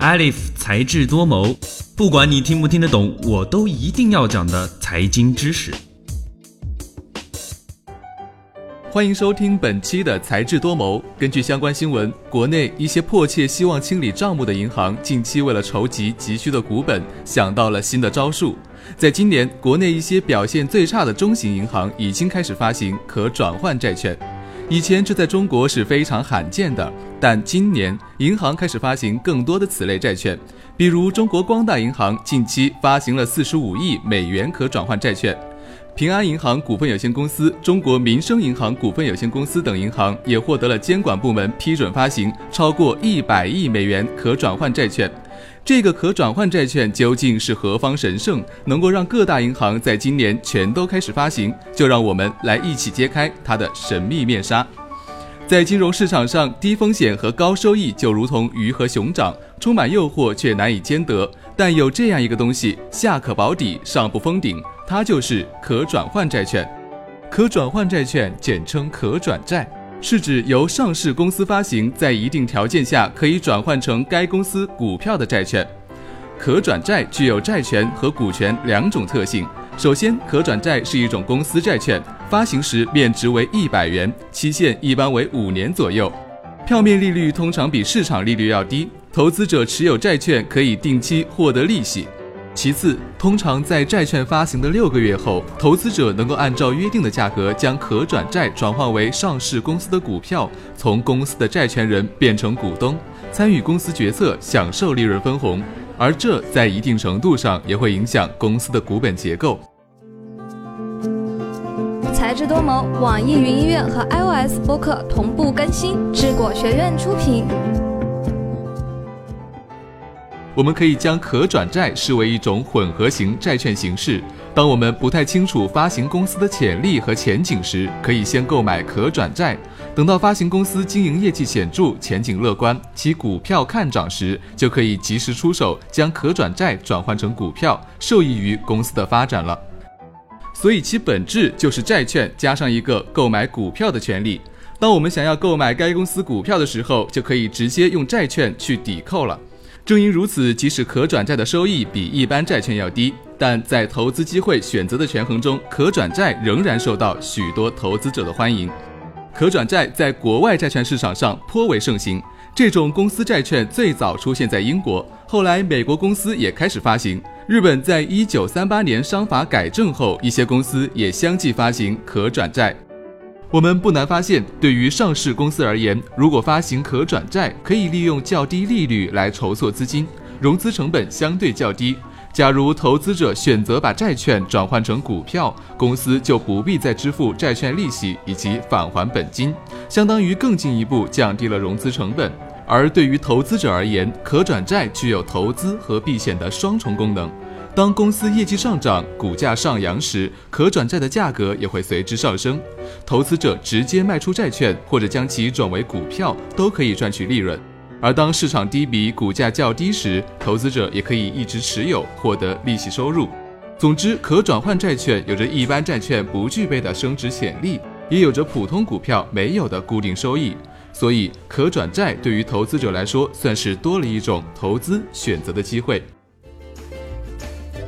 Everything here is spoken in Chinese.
Alif 才智多谋，不管你听不听得懂，我都一定要讲的财经知识。欢迎收听本期的才智多谋。根据相关新闻，国内一些迫切希望清理账目的银行，近期为了筹集急需的股本，想到了新的招数。在今年，国内一些表现最差的中型银行已经开始发行可转换债券。以前这在中国是非常罕见的，但今年银行开始发行更多的此类债券，比如中国光大银行近期发行了四十五亿美元可转换债券。平安银行股份有限公司、中国民生银行股份有限公司等银行也获得了监管部门批准发行超过一百亿美元可转换债券。这个可转换债券究竟是何方神圣，能够让各大银行在今年全都开始发行？就让我们来一起揭开它的神秘面纱。在金融市场上，低风险和高收益就如同鱼和熊掌，充满诱惑却难以兼得。但有这样一个东西，下可保底，上不封顶。它就是可转换债券，可转换债券简称可转债，是指由上市公司发行，在一定条件下可以转换成该公司股票的债券。可转债具有债权和股权两种特性。首先，可转债是一种公司债券，发行时面值为一百元，期限一般为五年左右，票面利率通常比市场利率要低，投资者持有债券可以定期获得利息。其次，通常在债券发行的六个月后，投资者能够按照约定的价格将可转债转换为上市公司的股票，从公司的债权人变成股东，参与公司决策，享受利润分红。而这在一定程度上也会影响公司的股本结构。才智多谋，网易云音乐和 iOS 播客同步更新，智果学院出品。我们可以将可转债视为一种混合型债券形式。当我们不太清楚发行公司的潜力和前景时，可以先购买可转债。等到发行公司经营业绩显著、前景乐观、其股票看涨时，就可以及时出手，将可转债转换成股票，受益于公司的发展了。所以其本质就是债券加上一个购买股票的权利。当我们想要购买该公司股票的时候，就可以直接用债券去抵扣了。正因如此，即使可转债的收益比一般债券要低，但在投资机会选择的权衡中，可转债仍然受到许多投资者的欢迎。可转债在国外债券市场上颇为盛行。这种公司债券最早出现在英国，后来美国公司也开始发行。日本在一九三八年商法改正后，一些公司也相继发行可转债。我们不难发现，对于上市公司而言，如果发行可转债，可以利用较低利率来筹措资金，融资成本相对较低。假如投资者选择把债券转换成股票，公司就不必再支付债券利息以及返还本金，相当于更进一步降低了融资成本。而对于投资者而言，可转债具有投资和避险的双重功能。当公司业绩上涨、股价上扬时，可转债的价格也会随之上升。投资者直接卖出债券，或者将其转为股票，都可以赚取利润。而当市场低迷、股价较低时，投资者也可以一直持有，获得利息收入。总之，可转换债券有着一般债券不具备的升值潜力，也有着普通股票没有的固定收益。所以，可转债对于投资者来说，算是多了一种投资选择的机会。